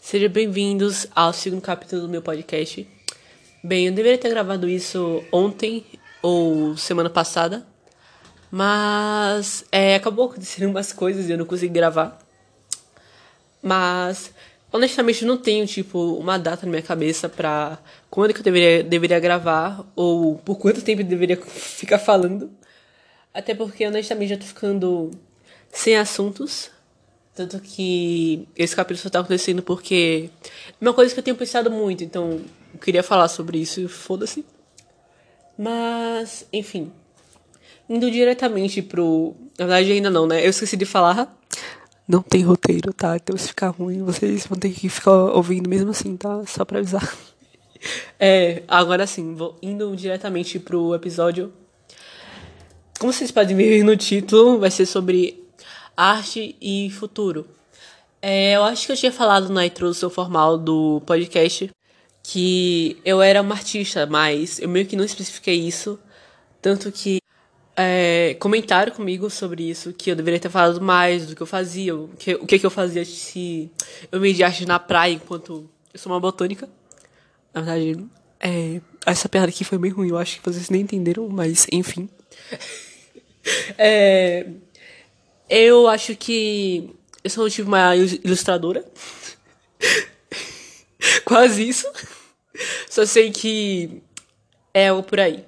Sejam bem-vindos ao segundo capítulo do meu podcast. Bem, eu deveria ter gravado isso ontem ou semana passada, mas é, acabou acontecendo umas coisas e eu não consegui gravar. Mas, honestamente, eu não tenho, tipo, uma data na minha cabeça pra quando que eu deveria, deveria gravar ou por quanto tempo eu deveria ficar falando. Até porque, honestamente, já tô ficando sem assuntos. Tanto que esse capítulo só tá acontecendo porque é uma coisa que eu tenho pensado muito, então eu queria falar sobre isso, foda-se. Mas, enfim. Indo diretamente pro. Na verdade, ainda não, né? Eu esqueci de falar. Não tem roteiro, tá? Então se ficar ruim, vocês vão ter que ficar ouvindo mesmo assim, tá? Só pra avisar. É, agora sim, vou indo diretamente pro episódio. Como vocês podem ver no título, vai ser sobre arte e futuro. É, eu acho que eu tinha falado na introdução formal do podcast que eu era uma artista, mas eu meio que não especifiquei isso. Tanto que é, comentaram comigo sobre isso, que eu deveria ter falado mais do que eu fazia, o que, o que, que eu fazia se eu de arte na praia enquanto eu sou uma botânica. Na verdade, é, essa piada aqui foi bem ruim, eu acho que vocês nem entenderam, mas enfim. é, eu acho que eu sou tipo uma ilustradora. Quase isso. Só sei que é o por aí.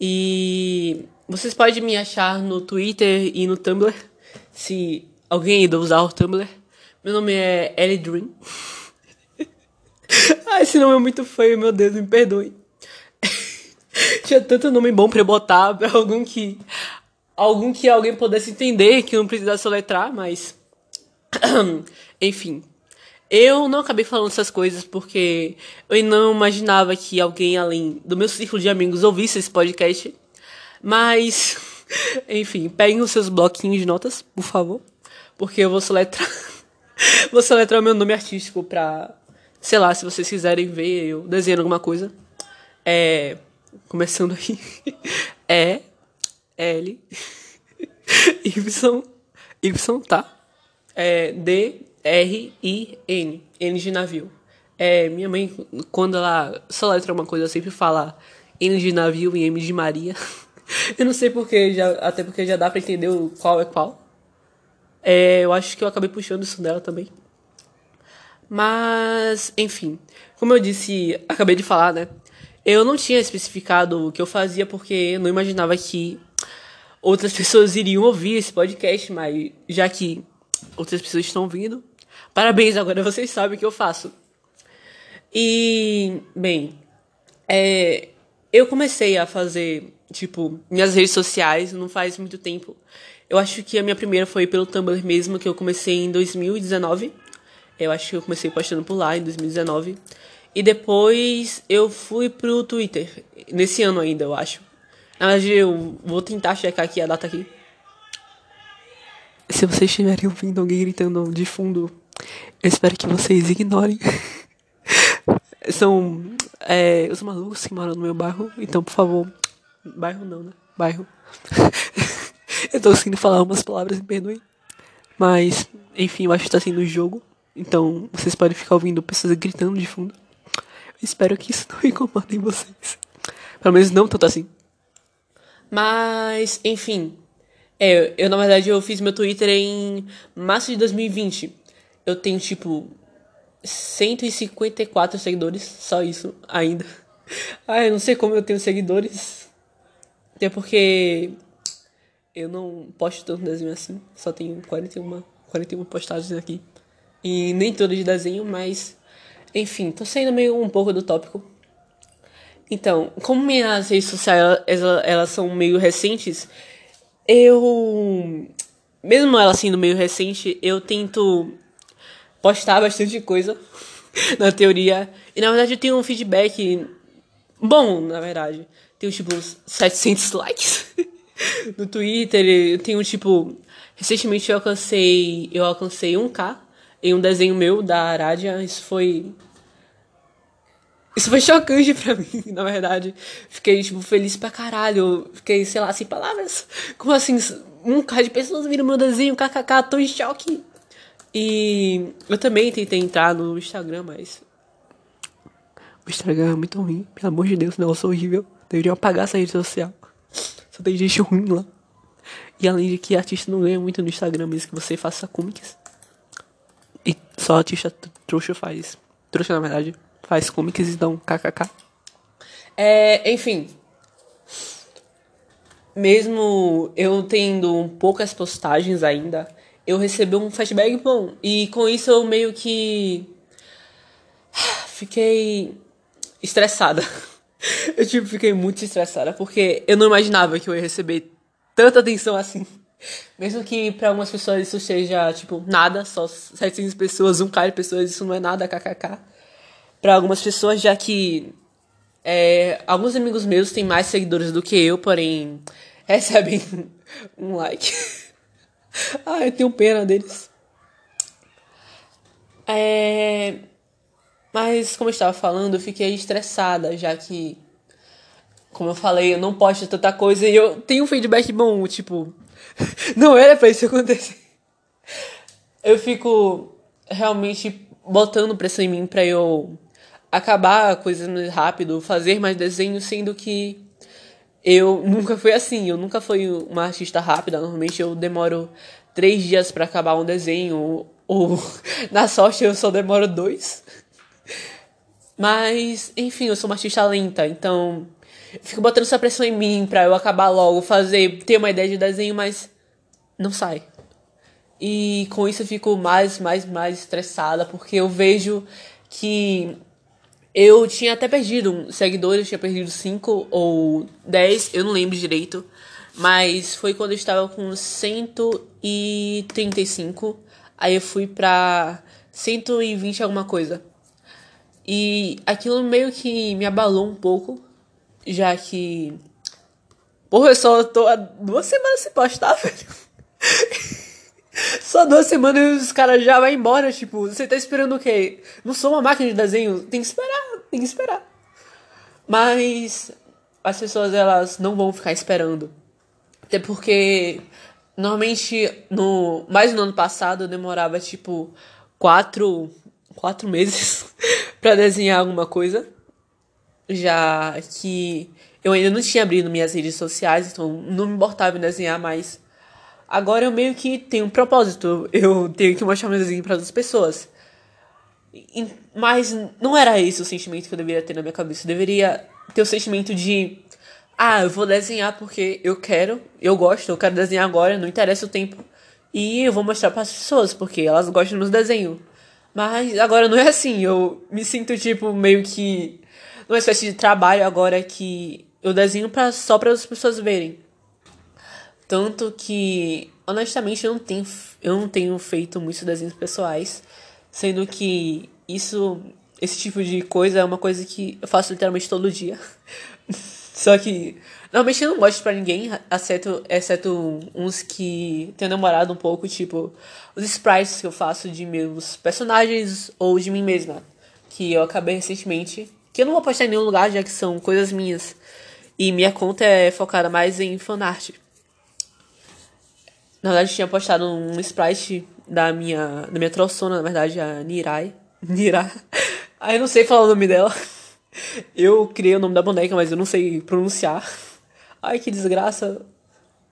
E vocês podem me achar no Twitter e no Tumblr, se alguém ainda usar o Tumblr. Meu nome é Ellie Dream. Ai, esse nome é muito feio, meu Deus, me perdoe. Tinha tanto nome bom pra eu botar pra algum que algum que alguém pudesse entender, que não precisasse soletrar, mas. Enfim. Eu não acabei falando essas coisas porque eu não imaginava que alguém além do meu círculo de amigos ouvisse esse podcast. Mas, enfim, peguem os seus bloquinhos de notas, por favor. Porque eu vou soletrar. vou soletrar o meu nome artístico pra. Sei lá, se vocês quiserem ver eu desenhando alguma coisa. É. Começando aí. É. L Y Y tá? É D R I N N de navio. É minha mãe quando ela só letra uma coisa sempre fala N de navio e M de Maria. Eu não sei porque já até porque já dá para entender qual é qual. É, eu acho que eu acabei puxando isso dela também. Mas enfim como eu disse acabei de falar né? Eu não tinha especificado o que eu fazia porque eu não imaginava que outras pessoas iriam ouvir esse podcast, mas já que outras pessoas estão ouvindo, parabéns, agora vocês sabem o que eu faço. E, bem, é, eu comecei a fazer, tipo, minhas redes sociais não faz muito tempo. Eu acho que a minha primeira foi pelo Tumblr mesmo, que eu comecei em 2019. Eu acho que eu comecei postando por lá em 2019. E depois eu fui pro Twitter, nesse ano ainda, eu acho. Na verdade, eu vou tentar checar aqui a data aqui. Se vocês estiverem ouvindo alguém gritando de fundo, eu espero que vocês ignorem. São é, os malucos que moram no meu bairro, então por favor. Bairro não, né? Bairro. eu tô conseguindo falar umas palavras, me perdoem. Mas, enfim, eu acho que tá sendo jogo. Então, vocês podem ficar ouvindo pessoas gritando de fundo. Eu espero que isso não incomode vocês. Pelo menos não tanto assim. Mas, enfim. É, eu, na verdade, eu fiz meu Twitter em março de 2020. Eu tenho, tipo, 154 seguidores. Só isso, ainda. Ah, eu não sei como eu tenho seguidores. Até porque eu não posto tanto desenho assim. Só tenho 41, 41 postagens aqui. E nem todas de desenho, mas... Enfim, tô saindo meio um pouco do tópico. Então, como minhas redes sociais elas, são meio recentes, eu. Mesmo ela sendo meio recente, eu tento postar bastante coisa na teoria. E na verdade eu tenho um feedback bom, na verdade. Tenho tipo uns 700 likes no Twitter. Eu tenho tipo. Recentemente eu alcancei. Eu alcancei 1k em um desenho meu da Aradia. Isso foi isso foi chocante pra mim, na verdade. Fiquei, tipo, feliz pra caralho. Fiquei, sei lá, sem palavras. Como assim? Um cara de pessoas viram meu desenho, kkk, tô em choque. E eu também tentei entrar no Instagram, mas. O Instagram é muito ruim, pelo amor de Deus, negócio é horrível. Deveriam apagar essa rede social. Só tem gente ruim lá. E além de que artista não ganha muito no Instagram, mesmo que você faça comics. E só artista trouxa faz. Trouxa, na verdade, faz comics e dão kkk. É, enfim. Mesmo eu tendo poucas postagens ainda, eu recebi um feedback bom. E com isso eu meio que. Fiquei estressada. Eu tipo, fiquei muito estressada porque eu não imaginava que eu ia receber tanta atenção assim. Mesmo que para algumas pessoas isso seja, tipo, nada, só 700 pessoas, um cara de pessoas, isso não é nada, kkk. Para algumas pessoas, já que é, alguns amigos meus têm mais seguidores do que eu, porém recebem um like. ah, eu tenho pena deles. É... Mas, como eu estava falando, eu fiquei estressada, já que, como eu falei, eu não posto tanta coisa e eu tenho um feedback bom, tipo, não era pra isso acontecer. Eu fico realmente botando pressão em mim pra eu acabar coisas mais rápido, fazer mais desenhos, sendo que eu nunca fui assim, eu nunca fui uma artista rápida, normalmente eu demoro três dias para acabar um desenho, ou na sorte eu só demoro dois. Mas, enfim, eu sou uma artista lenta, então fico botando essa pressão em mim pra eu acabar logo, fazer, ter uma ideia de desenho, mas não sai. E com isso eu fico mais, mais, mais estressada, porque eu vejo que eu tinha até perdido seguidores, tinha perdido 5 ou 10, eu não lembro direito. Mas foi quando eu estava com 135, aí eu fui pra 120 alguma coisa. E aquilo meio que me abalou um pouco, já que. Porra, eu só tô há duas semanas sem postar, velho. Só duas semanas e os caras já vão embora, tipo, você tá esperando o quê? Não sou uma máquina de desenho, tem que esperar, tem que esperar. Mas as pessoas, elas não vão ficar esperando. Até porque, normalmente, no mais no ano passado, eu demorava, tipo, quatro quatro meses para desenhar alguma coisa, já que eu ainda não tinha abrido minhas redes sociais, então não me importava em desenhar mais. Agora eu meio que tenho um propósito, eu tenho que mostrar meu desenho para outras pessoas. Mas não era esse o sentimento que eu deveria ter na minha cabeça. Eu deveria ter o sentimento de ah, eu vou desenhar porque eu quero, eu gosto, eu quero desenhar agora, não interessa o tempo. E eu vou mostrar para as pessoas porque elas gostam dos desenhos. Mas agora não é assim. Eu me sinto, tipo, meio que numa espécie de trabalho agora que eu desenho pra, só para as pessoas verem. Tanto que, honestamente, eu não tenho, eu não tenho feito muitos desenhos pessoais. Sendo que isso, esse tipo de coisa é uma coisa que eu faço literalmente todo dia. só que Normalmente eu não mostro pra ninguém, exceto, exceto uns que tenho namorado um pouco, tipo, os sprites que eu faço de meus personagens ou de mim mesma. Que eu acabei recentemente. Que eu não vou postar em nenhum lugar, já que são coisas minhas. E minha conta é focada mais em fanart. Na verdade, eu tinha postado um sprite da minha, da minha troçona, na verdade, a Nirai. Nirai. Aí eu não sei falar o nome dela. Eu criei o nome da boneca, mas eu não sei pronunciar. Ai, que desgraça.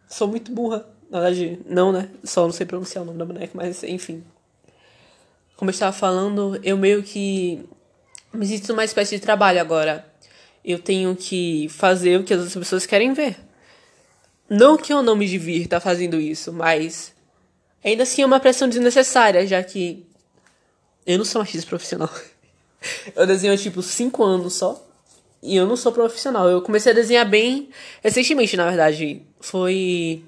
Sou muito burra. Na verdade, não, né? Só não sei pronunciar o nome da boneca, mas enfim. Como eu estava falando, eu meio que me sinto numa espécie de trabalho agora. Eu tenho que fazer o que as outras pessoas querem ver. Não que eu não me divirta fazendo isso, mas ainda assim é uma pressão desnecessária, já que eu não sou uma artista profissional. Eu desenho tipo 5 anos só. E eu não sou profissional. Eu comecei a desenhar bem recentemente, na verdade. Foi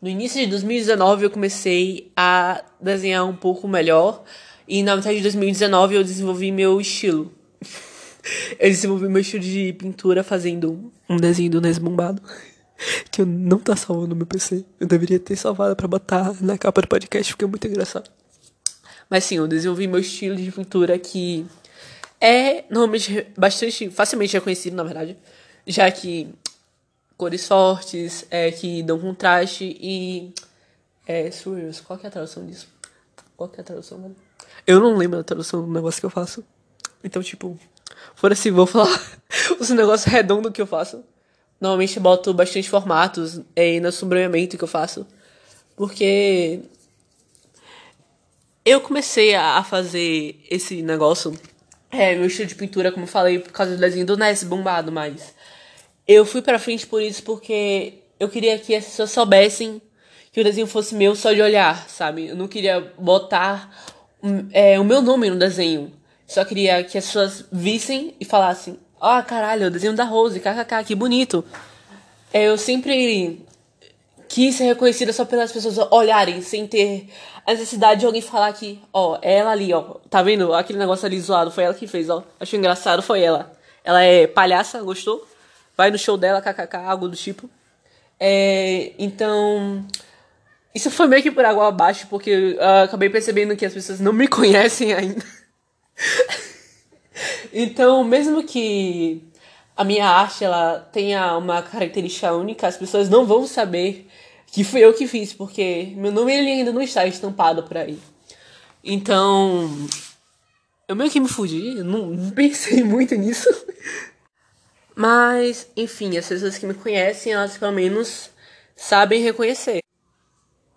no início de 2019 eu comecei a desenhar um pouco melhor. E na metade de 2019 eu desenvolvi meu estilo. eu desenvolvi meu estilo de pintura fazendo um desenho do Nes Bombado. Que eu não tá salvo no meu PC. Eu deveria ter salvado para botar na capa do podcast, porque é muito engraçado. Mas sim, eu desenvolvi meu estilo de pintura que é normalmente bastante facilmente reconhecido, na verdade, já que cores fortes, é, que dão contraste e. É, surreals, qual que é a tradução disso? Qual que é a tradução, mano? Eu não lembro da tradução do negócio que eu faço. Então, tipo, fora se vou falar os negócios redondos que eu faço. Normalmente boto bastante formatos é, no sombreamento que eu faço. Porque eu comecei a fazer esse negócio. É, meu estilo de pintura, como eu falei, por causa do desenho do Ness bombado, mas eu fui pra frente por isso porque eu queria que as pessoas soubessem que o desenho fosse meu só de olhar, sabe? Eu não queria botar é, o meu nome no desenho. Só queria que as pessoas vissem e falassem: Ó, oh, caralho, o desenho da Rose, kkk, que bonito. É, eu sempre quis ser reconhecida só pelas pessoas olharem, sem ter a necessidade de alguém falar que, ó, é ela ali, ó. Tá vendo? Aquele negócio ali zoado, foi ela que fez, ó. Achei engraçado, foi ela. Ela é palhaça, gostou? Vai no show dela, kkk, algo do tipo. É, então, isso foi meio que por água abaixo, porque eu acabei percebendo que as pessoas não me conhecem ainda. Então, mesmo que a minha arte ela tenha uma característica única, as pessoas não vão saber que fui eu que fiz, porque meu nome ele ainda não está estampado por aí. Então, eu meio que me fudi, eu não, pensei muito nisso. Mas, enfim, as pessoas que me conhecem, elas pelo menos sabem reconhecer.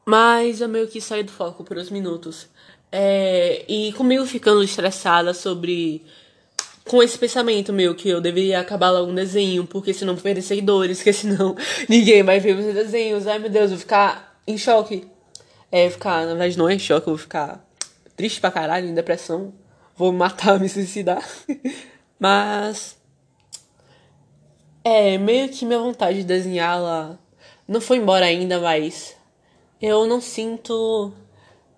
Mas eu meio que saí do foco por uns minutos. É, e comigo ficando estressada sobre. Com esse pensamento meu que eu deveria acabar logo um desenho, porque senão vou perder seguidores, porque senão ninguém vai ver meus desenhos. Ai meu Deus, vou ficar em choque. É, ficar, na verdade não é em choque, eu vou ficar triste pra caralho, em depressão. Vou me matar, me suicidar. Mas. É, meio que minha vontade de desenhar ela não foi embora ainda, mas eu não sinto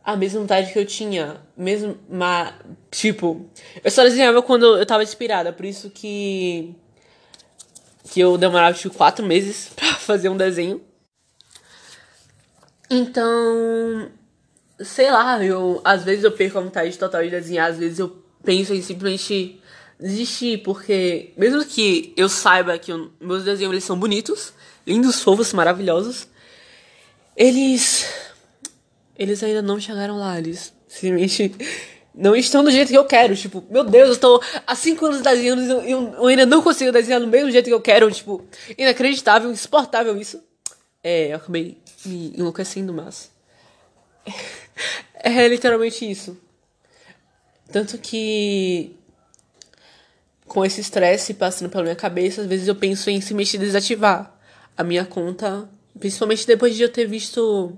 a mesma vontade que eu tinha. Mesmo, tipo, eu só desenhava quando eu tava inspirada, por isso que que eu demorava tipo quatro meses para fazer um desenho. Então, sei lá, eu às vezes eu perco a vontade total de desenhar, às vezes eu penso em simplesmente desistir, porque mesmo que eu saiba que eu, meus desenhos eles são bonitos, lindos, fofos, maravilhosos, eles. Eles ainda não chegaram lá, eles simplesmente não estão do jeito que eu quero. Tipo, meu Deus, eu estou há 5 anos desenhando e eu, eu, ainda não consigo desenhar do mesmo jeito que eu quero. Tipo, inacreditável, insuportável isso. É, eu acabei me enlouquecendo, mas. É literalmente isso. Tanto que. Com esse estresse passando pela minha cabeça, às vezes eu penso em simplesmente desativar a minha conta Principalmente depois de eu ter visto.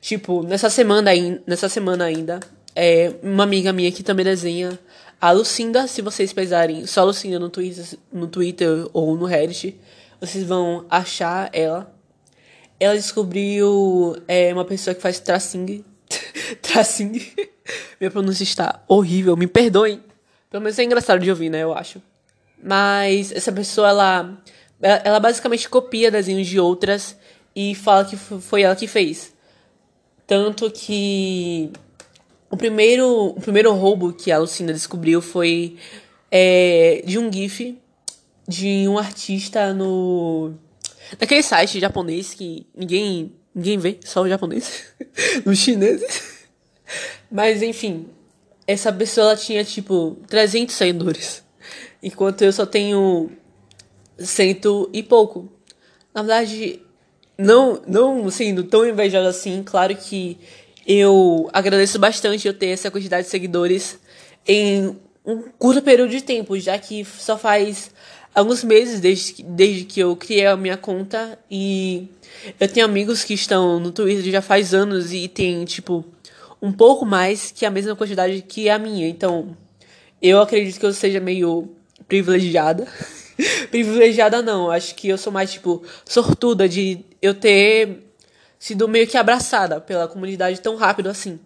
Tipo, nessa semana, nessa semana ainda. É, uma amiga minha que também desenha. A Lucinda, se vocês pesarem só Lucinda no Twitter, no Twitter ou no Reddit, vocês vão achar ela. Ela descobriu é, uma pessoa que faz tracing. tracing. Minha pronúncia está horrível, me perdoem. Pelo menos é engraçado de ouvir, né? Eu acho. Mas essa pessoa, ela, ela basicamente copia desenhos de outras e fala que foi ela que fez. Tanto que o primeiro, o primeiro roubo que a Lucinda descobriu foi é, de um GIF de um artista no. Naquele site japonês que ninguém, ninguém vê, só o japonês. Nos chineses. Mas enfim, essa pessoa ela tinha tipo 300 seguidores. Enquanto eu só tenho cento e pouco. Na verdade, não, não sendo tão invejosa assim, claro que eu agradeço bastante eu ter essa quantidade de seguidores em um curto período de tempo, já que só faz alguns meses desde, desde que eu criei a minha conta e eu tenho amigos que estão no Twitter já faz anos e tem, tipo, um pouco mais que a mesma quantidade que a minha. Então, eu acredito que eu seja meio privilegiada. privilegiada não, acho que eu sou mais, tipo, sortuda de eu ter sido meio que abraçada pela comunidade tão rápido assim.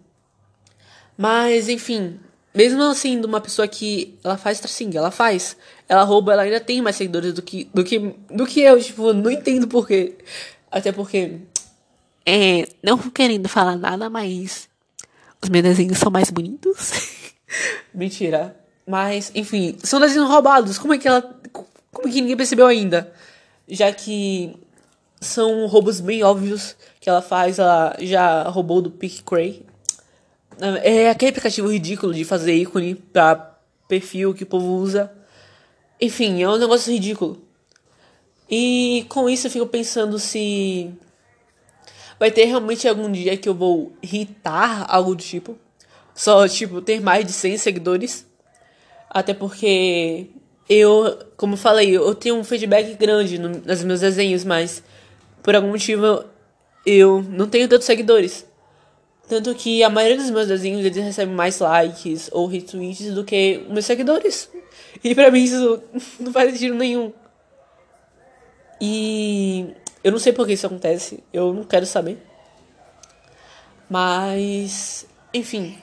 Mas, enfim, mesmo assim, de uma pessoa que ela faz assim, ela faz, ela rouba, ela ainda tem mais seguidores do que do que do que eu, tipo, não entendo porquê. Até porque é, não querendo falar nada, mas os meus desenhos são mais bonitos. Mentira. Mas, enfim, são desenhos roubados. Como é que ela como que ninguém percebeu ainda? Já que são roubos bem óbvios que ela faz. Ela já roubou do Pick Cray. É aquele aplicativo ridículo de fazer ícone pra perfil que o povo usa. Enfim, é um negócio ridículo. E com isso eu fico pensando se vai ter realmente algum dia que eu vou irritar algo do tipo. Só, tipo, ter mais de 100 seguidores. Até porque eu, como falei, eu tenho um feedback grande no, nos meus desenhos, mas por algum motivo eu não tenho tantos seguidores. Tanto que a maioria dos meus desenhos eles recebem mais likes ou retweets do que meus seguidores. E pra mim isso não faz sentido nenhum. E eu não sei por que isso acontece, eu não quero saber. Mas, enfim.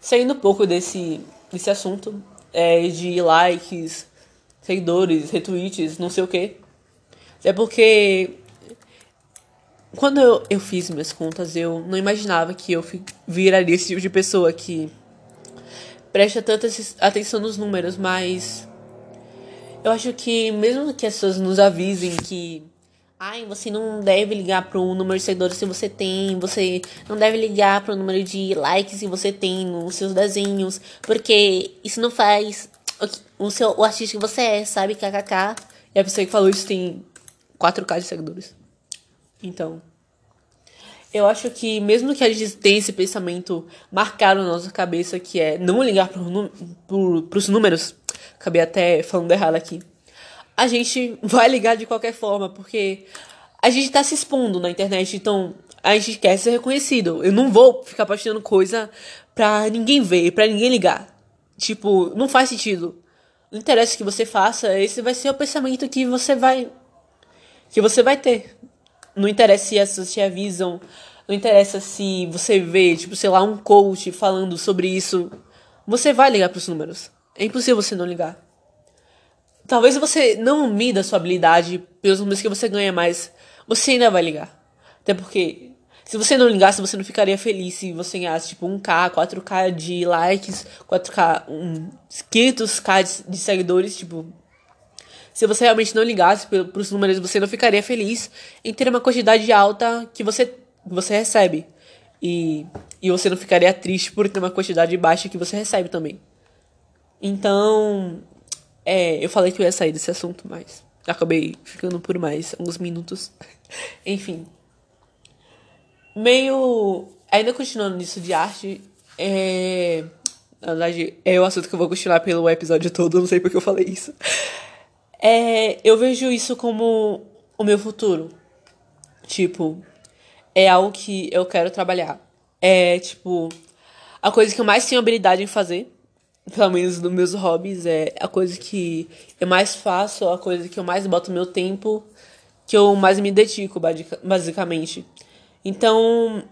Saindo um pouco desse, desse assunto é, de likes, seguidores, retweets, não sei o que. É porque quando eu, eu fiz minhas contas, eu não imaginava que eu viraria esse tipo de pessoa que presta tanta atenção nos números, mas eu acho que mesmo que as pessoas nos avisem que ai, você não deve ligar pro número de seguidores se você tem, você não deve ligar pro número de likes se você tem nos seus desenhos, porque isso não faz o, seu, o artista que você é, sabe? KKK. E a pessoa que falou isso tem 4k de seguidores. Então, eu acho que mesmo que a gente tenha esse pensamento marcado na nossa cabeça, que é não ligar pro, pro, pros números, acabei até falando errado aqui. A gente vai ligar de qualquer forma, porque a gente tá se expondo na internet, então a gente quer ser reconhecido. Eu não vou ficar postando coisa pra ninguém ver, pra ninguém ligar. Tipo, não faz sentido. Não interessa o que você faça, esse vai ser o pensamento que você vai. que você vai ter. Não interessa se as pessoas te avisam, não interessa se você vê, tipo, sei lá, um coach falando sobre isso. Você vai ligar pros números. É impossível você não ligar. Talvez você não mida sua habilidade pelos números que você ganha, mas você ainda vai ligar. Até porque se você não ligasse, você não ficaria feliz se você ganhasse tipo 1k, 4k de likes, 4k, um, 500k de, seguidores, tipo. Se você realmente não ligasse pros números, você não ficaria feliz em ter uma quantidade alta que você, você recebe. E, e você não ficaria triste por ter uma quantidade baixa que você recebe também. Então, é, eu falei que eu ia sair desse assunto, mas acabei ficando por mais alguns minutos. Enfim. Meio. Ainda continuando nisso de arte, é. Na verdade, é o assunto que eu vou continuar pelo episódio todo, não sei porque eu falei isso. É, eu vejo isso como o meu futuro. Tipo, é algo que eu quero trabalhar. É, tipo, a coisa que eu mais tenho habilidade em fazer pelo menos nos meus hobbies, é a coisa que eu mais faço, a coisa que eu mais boto meu tempo, que eu mais me dedico, basicamente. Então,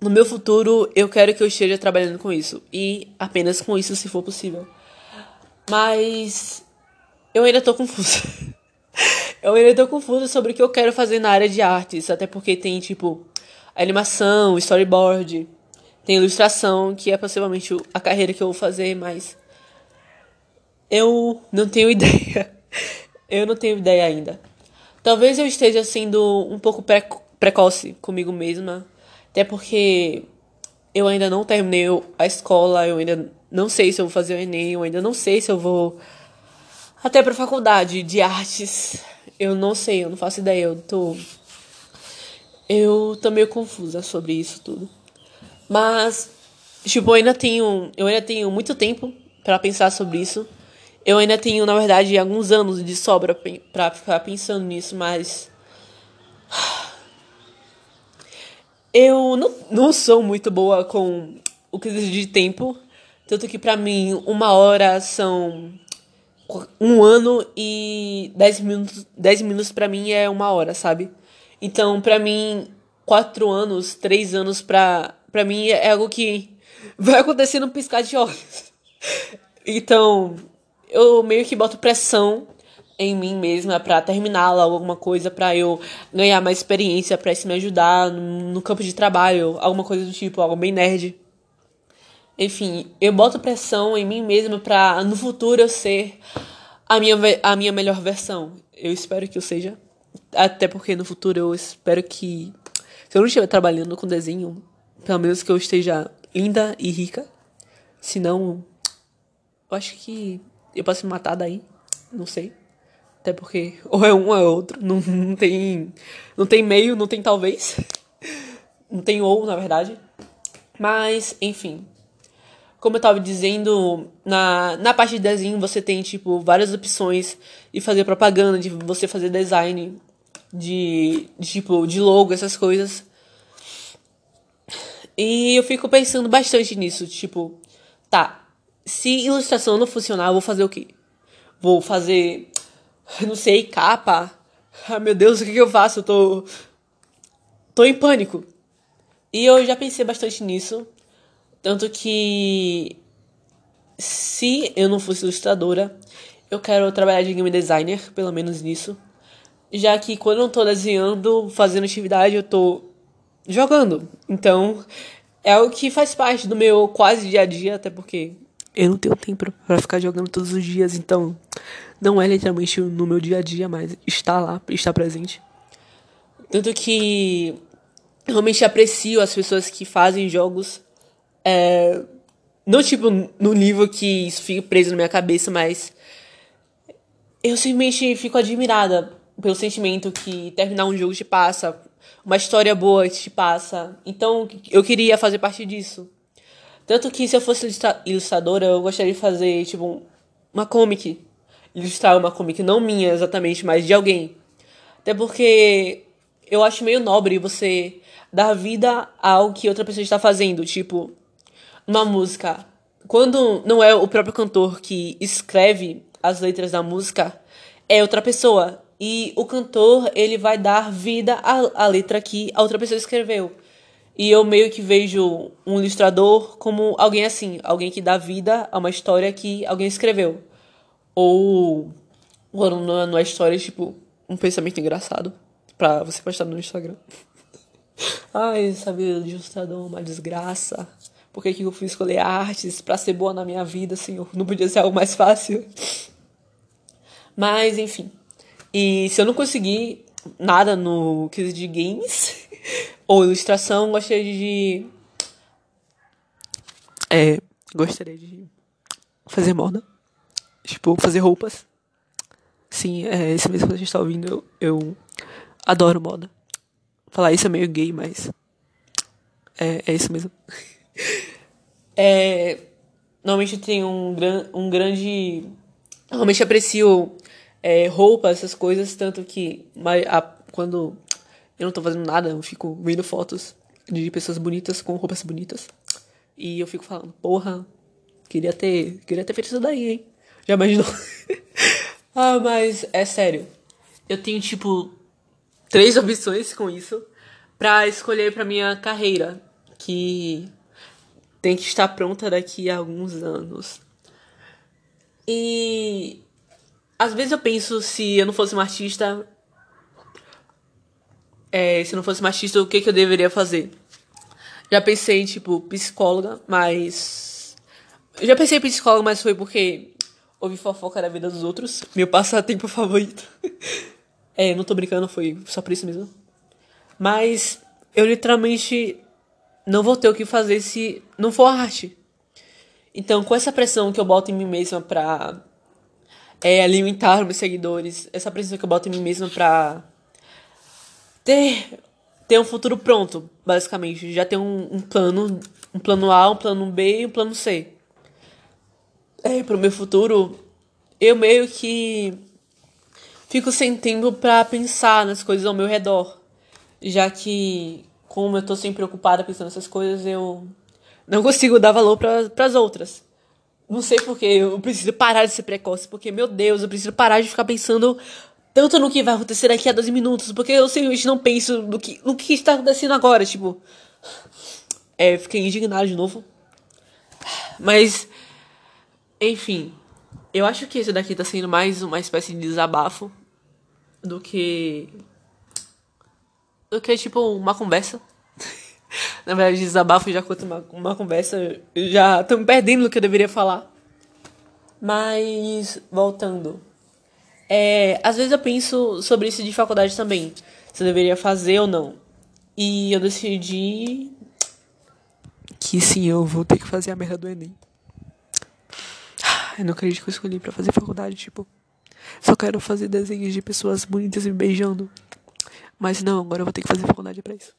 no meu futuro, eu quero que eu esteja trabalhando com isso. E apenas com isso, se for possível. Mas eu ainda tô confusa. eu ainda tô confusa sobre o que eu quero fazer na área de artes. Até porque tem, tipo, animação, storyboard tem ilustração, que é possivelmente a carreira que eu vou fazer, mas eu não tenho ideia. eu não tenho ideia ainda. Talvez eu esteja sendo um pouco precoce comigo mesma, até porque eu ainda não terminei a escola, eu ainda não sei se eu vou fazer o Enem, eu ainda não sei se eu vou até pra faculdade de artes. Eu não sei, eu não faço ideia, eu tô eu tô meio confusa sobre isso tudo. Mas, tipo, eu ainda tenho, eu ainda tenho muito tempo para pensar sobre isso. Eu ainda tenho, na verdade, alguns anos de sobra para ficar pensando nisso, mas eu não, não sou muito boa com o que de tempo. Tanto que para mim, uma hora são um ano e dez minutos, dez minutos para mim é uma hora, sabe? Então, para mim, quatro anos, três anos pra para mim é algo que vai acontecer no piscar de olhos. Então, eu meio que boto pressão em mim mesma para terminar logo alguma coisa, para eu ganhar mais experiência, para isso me ajudar no, no campo de trabalho, alguma coisa do tipo, algo bem nerd. Enfim, eu boto pressão em mim mesma para no futuro eu ser a minha, a minha melhor versão. Eu espero que eu seja. Até porque no futuro eu espero que. Se eu não estiver trabalhando com desenho, Pelo menos que eu esteja linda e rica. Senão, eu acho que eu posso me matar daí. Não sei. Até porque ou é um ou é outro. Não, não tem. Não tem meio, não tem talvez. Não tem ou, na verdade. Mas, enfim. Como eu tava dizendo, na, na parte de desenho você tem, tipo, várias opções de fazer propaganda, de você fazer design, de, de tipo, de logo, essas coisas. E eu fico pensando bastante nisso, tipo, tá, se ilustração não funcionar, eu vou fazer o quê? Vou fazer, não sei, capa? Ah, meu Deus, o que, que eu faço? Eu tô. tô em pânico. E eu já pensei bastante nisso. Tanto que. Se eu não fosse ilustradora, eu quero trabalhar de game designer, pelo menos nisso. Já que quando eu tô desenhando, fazendo atividade, eu tô jogando. Então, é o que faz parte do meu quase dia a dia, até porque eu não tenho tempo para ficar jogando todos os dias, então não é literalmente no meu dia a dia, mas está lá, está presente. Tanto que realmente aprecio as pessoas que fazem jogos. É, não tipo no nível que isso fica preso na minha cabeça, mas eu simplesmente fico admirada pelo sentimento que terminar um jogo te passa, uma história boa que te passa. Então eu queria fazer parte disso. Tanto que se eu fosse ilustradora, eu gostaria de fazer, tipo, uma comic. Ilustrar uma comic, não minha exatamente, mas de alguém. Até porque eu acho meio nobre você dar vida ao que outra pessoa está fazendo. Tipo, uma música. Quando não é o próprio cantor que escreve as letras da música, é outra pessoa. E o cantor, ele vai dar vida à, à letra que a outra pessoa escreveu. E eu meio que vejo um ilustrador como alguém assim, alguém que dá vida a uma história que alguém escreveu. Ou quando não é história, tipo, um pensamento engraçado pra você postar no Instagram. Ai, de ilustrador é uma desgraça. Por que, que eu fui escolher artes pra ser boa na minha vida, senhor? Não podia ser algo mais fácil. Mas, enfim. E se eu não conseguir nada no quesito de games, ou ilustração, gostaria de. É. Gostaria de fazer moda. Tipo, fazer roupas. Sim, é esse mesmo que a gente tá ouvindo. Eu, eu adoro moda. Falar isso é meio gay, mas. É, é isso mesmo. é. Normalmente tem um, gran, um grande. Normalmente aprecio é, roupas, essas coisas, tanto que a, quando eu não tô fazendo nada, eu fico vendo fotos de pessoas bonitas com roupas bonitas. E eu fico falando, porra, queria ter, queria ter feito isso daí, hein? Já imaginou? ah, mas é sério. Eu tenho tipo três opções com isso para escolher para minha carreira, que tem que estar pronta daqui a alguns anos. E às vezes eu penso se eu não fosse uma artista, é, se não fosse machista, o que, que eu deveria fazer? Já pensei em, tipo, psicóloga, mas. Eu já pensei em psicóloga, mas foi porque ouvi fofoca da vida dos outros. Meu passatempo favorito. é, não tô brincando, foi só por isso mesmo. Mas eu literalmente não vou ter o que fazer se não for arte. Então, com essa pressão que eu boto em mim mesma pra é, alimentar meus seguidores, essa pressão que eu boto em mim mesma pra ter, ter um futuro pronto, basicamente. Já ter um, um plano, um plano A, um plano B e um plano C. É, pro meu futuro, eu meio que fico sem tempo para pensar nas coisas ao meu redor. Já que, como eu tô sempre preocupada pensando nessas coisas, eu não consigo dar valor para as outras. Não sei porque eu preciso parar de ser precoce, porque, meu Deus, eu preciso parar de ficar pensando tanto no que vai acontecer daqui a 12 minutos, porque eu simplesmente não penso no que, no que está acontecendo agora, tipo. É, fiquei indignado de novo. Mas, enfim, eu acho que esse daqui tá sendo mais uma espécie de desabafo do que. do que, tipo, uma conversa. Na verdade, desabafo já conta uma, uma conversa. Já tô me perdendo no que eu deveria falar. Mas, voltando. É, às vezes eu penso sobre isso de faculdade também. Se eu deveria fazer ou não. E eu decidi que sim, eu vou ter que fazer a merda do Enem. Eu não acredito que eu escolhi pra fazer faculdade, tipo. Só quero fazer desenhos de pessoas bonitas me beijando. Mas não, agora eu vou ter que fazer faculdade pra isso.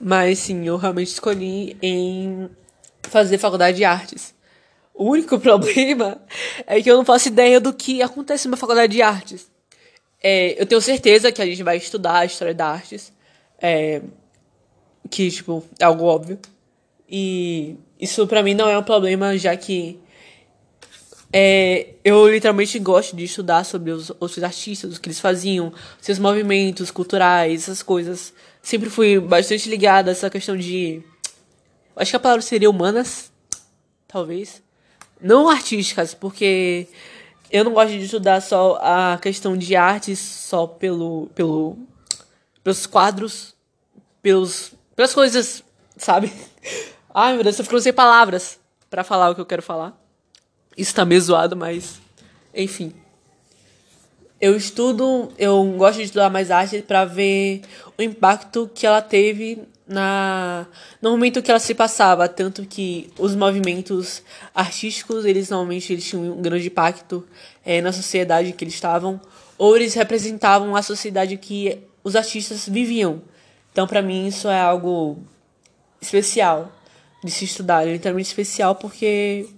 Mas sim, eu realmente escolhi em fazer faculdade de artes. O único problema é que eu não faço ideia do que acontece na faculdade de artes. É, eu tenho certeza que a gente vai estudar a história da artes. É, que, tipo, é algo óbvio. E isso para mim não é um problema, já que é, eu literalmente gosto de estudar sobre os artistas, o que eles faziam, seus movimentos culturais, essas coisas. Sempre fui bastante ligada a essa questão de. Acho que a palavra seria humanas, talvez. Não artísticas, porque eu não gosto de estudar só a questão de artes só pelo, pelo, pelos quadros, pelos, pelas coisas, sabe? Ai meu Deus, eu fico sem palavras para falar o que eu quero falar. Isso tá meio zoado, mas. Enfim. Eu estudo, eu gosto de estudar mais arte para ver o impacto que ela teve na no momento que ela se passava, tanto que os movimentos artísticos, eles normalmente eles tinham um grande impacto é, na sociedade que eles estavam, ou eles representavam a sociedade que os artistas viviam. Então, para mim isso é algo especial de se estudar, é literalmente especial porque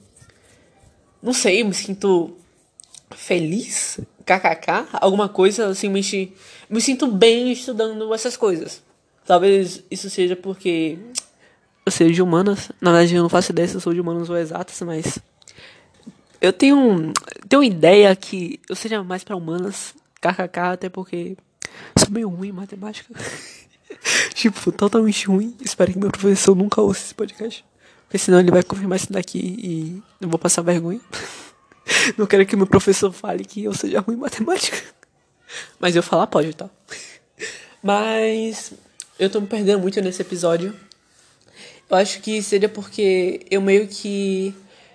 não sei, me sinto feliz, kkk, alguma coisa, assim, me, me sinto bem estudando essas coisas. Talvez isso seja porque eu seja de humanas. Na verdade, eu não faço ideia se eu sou de humanas ou exatas, mas eu tenho, tenho ideia que eu seja mais para humanas, kkk, até porque sou meio ruim em matemática. tipo, totalmente ruim. Espero que meu professor nunca ouça esse podcast. Porque senão ele vai confirmar isso daqui e eu vou passar vergonha. Não quero que meu professor fale que eu seja ruim em matemática. Mas eu falar pode, tá? Mas eu tô me perdendo muito nesse episódio. Eu acho que seria porque eu meio que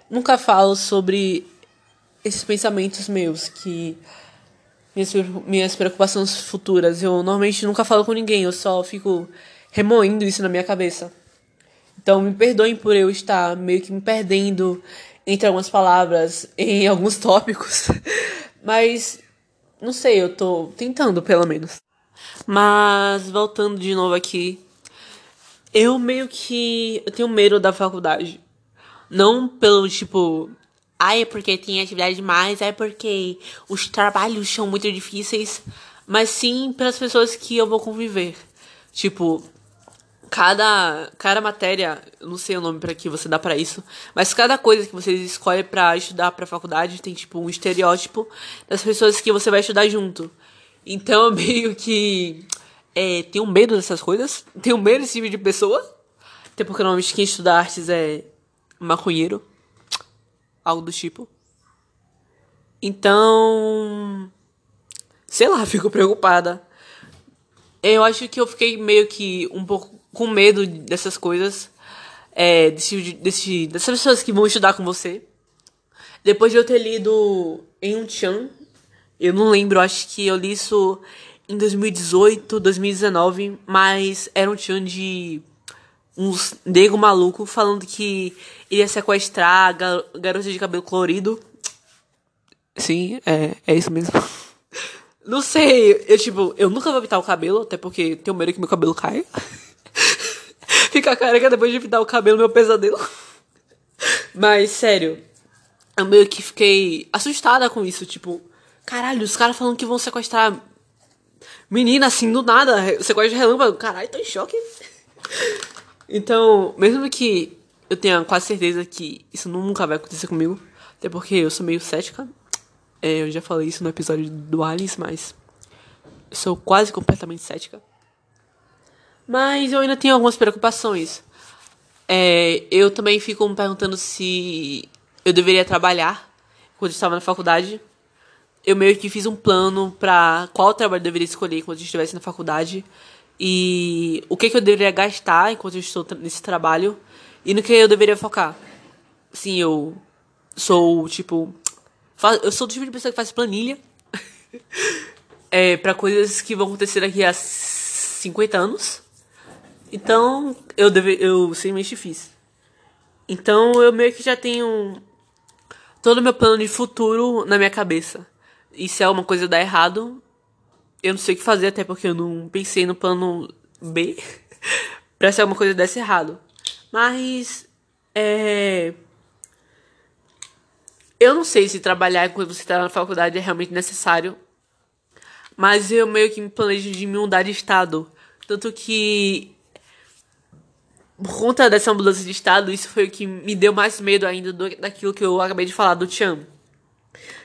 nunca falo sobre esses pensamentos meus, que minhas, minhas preocupações futuras. Eu normalmente nunca falo com ninguém, eu só fico remoendo isso na minha cabeça. Então me perdoem por eu estar meio que me perdendo entre algumas palavras em alguns tópicos. Mas não sei, eu tô tentando pelo menos. Mas voltando de novo aqui, eu meio que eu tenho medo da faculdade. Não pelo tipo, ai, é porque tem atividade demais, é porque os trabalhos são muito difíceis, mas sim pelas pessoas que eu vou conviver. Tipo, cada, cada matéria, não sei o nome para que você dá para isso, mas cada coisa que você escolhe para estudar para faculdade tem tipo um estereótipo das pessoas que você vai estudar junto. Então eu meio que é, tenho medo dessas coisas, tenho medo desse tipo de pessoa, até porque normalmente quem estuda artes é maconheiro, algo do tipo. Então, sei lá, fico preocupada. Eu acho que eu fiquei meio que um pouco com medo dessas coisas, é, desse, desse, dessas pessoas que vão estudar com você. Depois de eu ter lido em um Chan, eu não lembro, acho que eu li isso em 2018, 2019, mas era um Chan de uns nego maluco falando que iria sequestrar gar garotas de cabelo colorido. Sim, é, é isso mesmo. Não sei, eu tipo, eu nunca vou pintar o cabelo, até porque tenho medo que meu cabelo caia. Ficar careca depois de pintar o cabelo, meu pesadelo. Mas, sério, eu meio que fiquei assustada com isso. Tipo, caralho, os caras falando que vão sequestrar menina assim do nada. Sequestro de relâmpago. Caralho, tô em choque. Então, mesmo que eu tenha quase certeza que isso nunca vai acontecer comigo, até porque eu sou meio cética. É, eu já falei isso no episódio do Alice, mas eu sou quase completamente cética. Mas eu ainda tenho algumas preocupações. É, eu também fico me perguntando se eu deveria trabalhar quando estava na faculdade. Eu meio que fiz um plano para qual trabalho eu deveria escolher quando eu estivesse na faculdade e o que, que eu deveria gastar enquanto eu estou nesse trabalho e no que eu deveria focar. Sim, eu sou tipo. Eu sou do tipo de pessoa que faz planilha é, para coisas que vão acontecer daqui a 50 anos. Então, eu, deve, eu simplesmente fiz. Então, eu meio que já tenho todo o meu plano de futuro na minha cabeça. E se alguma coisa dar errado, eu não sei o que fazer, até porque eu não pensei no plano B pra se alguma coisa desse errado. Mas, é. Eu não sei se trabalhar enquanto você está na faculdade é realmente necessário. Mas eu meio que me planejo de me mudar de estado. Tanto que. Por conta dessa mudança de estado, isso foi o que me deu mais medo ainda do, daquilo que eu acabei de falar do Tian.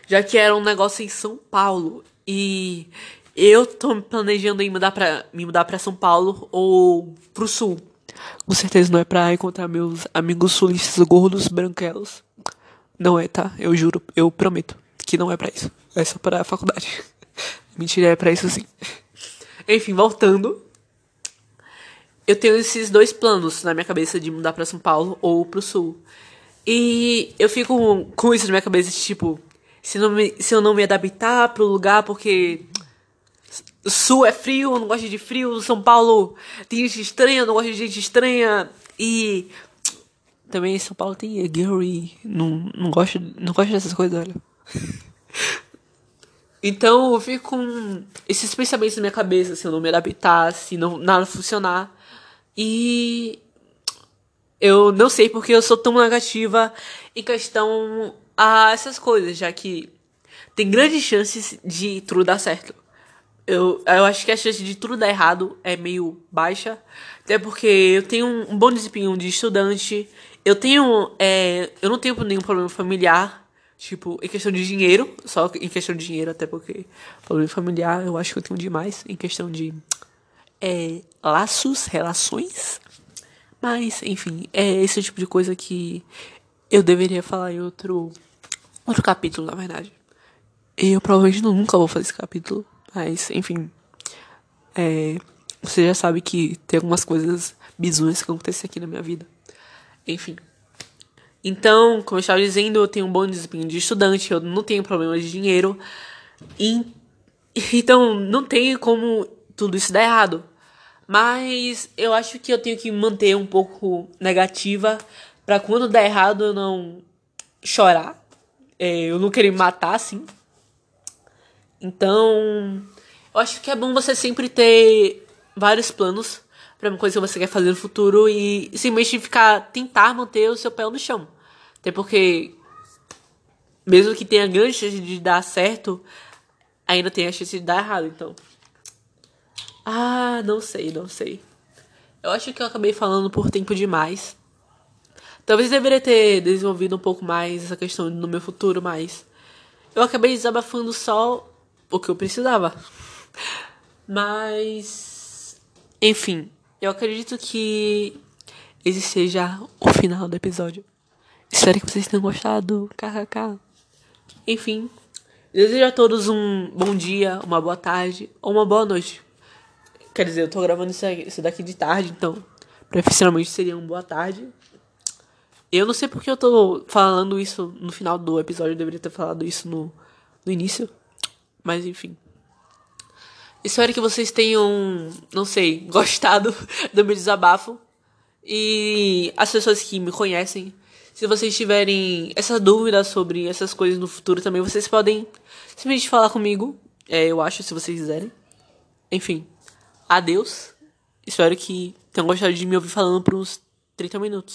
Já que era um negócio em São Paulo. E eu tô planejando em mudar pra, me mudar pra São Paulo ou pro sul. Com certeza não é pra encontrar meus amigos sulistas gordos branquelos. Não é, tá? Eu juro, eu prometo que não é para isso. É só para a faculdade. Mentira, é para isso sim. Enfim, voltando. Eu tenho esses dois planos na minha cabeça de mudar para São Paulo ou pro sul. E eu fico com isso na minha cabeça, tipo, se, não me, se eu não me adaptar pro lugar, porque sul é frio, eu não gosto de frio, São Paulo tem gente estranha, eu não gosto de gente estranha. E também São Paulo tem Gary. Não, não, gosto, não gosto dessas coisas, olha. então eu fico com esses pensamentos na minha cabeça, se eu não me adaptar, se não, nada funcionar. E eu não sei porque eu sou tão negativa em questão a essas coisas, já que tem grandes chances de tudo dar certo. Eu, eu acho que a chance de tudo dar errado é meio baixa. Até porque eu tenho um bom desempenho de estudante. Eu tenho. É, eu não tenho nenhum problema familiar. Tipo, em questão de dinheiro. Só em questão de dinheiro, até porque problema familiar eu acho que eu tenho demais. Em questão de. É, laços, relações. Mas, enfim, é esse tipo de coisa que eu deveria falar em outro. Outro capítulo, na verdade. Eu provavelmente nunca vou fazer esse capítulo. Mas, enfim. É, você já sabe que tem algumas coisas bizonhas que acontecem aqui na minha vida. Enfim. Então, como eu estava dizendo, eu tenho um bom desempenho de estudante, eu não tenho problema de dinheiro. E, então, não tem como tudo isso dar errado. Mas eu acho que eu tenho que manter um pouco negativa para quando der errado eu não chorar. É, eu não querer me matar assim. Então, eu acho que é bom você sempre ter vários planos para uma coisa que você quer fazer no futuro e simplesmente ficar tentar manter o seu pé no chão. Até porque mesmo que tenha grande chance de dar certo, ainda tem a chance de dar errado, então. Ah, não sei, não sei. Eu acho que eu acabei falando por tempo demais. Talvez deveria ter desenvolvido um pouco mais essa questão no meu futuro, mas eu acabei desabafando só o que eu precisava. Mas enfim, eu acredito que esse seja o final do episódio. Espero que vocês tenham gostado. KKK. Enfim, desejo a todos um bom dia, uma boa tarde ou uma boa noite. Quer dizer, eu tô gravando isso daqui de tarde, então profissionalmente seria uma boa tarde. Eu não sei porque eu tô falando isso no final do episódio, eu deveria ter falado isso no, no início. Mas enfim. Espero que vocês tenham, não sei, gostado do meu desabafo. E as pessoas que me conhecem, se vocês tiverem essa dúvida sobre essas coisas no futuro também, vocês podem simplesmente falar comigo. É, eu acho, se vocês quiserem. Enfim, adeus. Espero que tenham gostado de me ouvir falando por uns 30 minutos.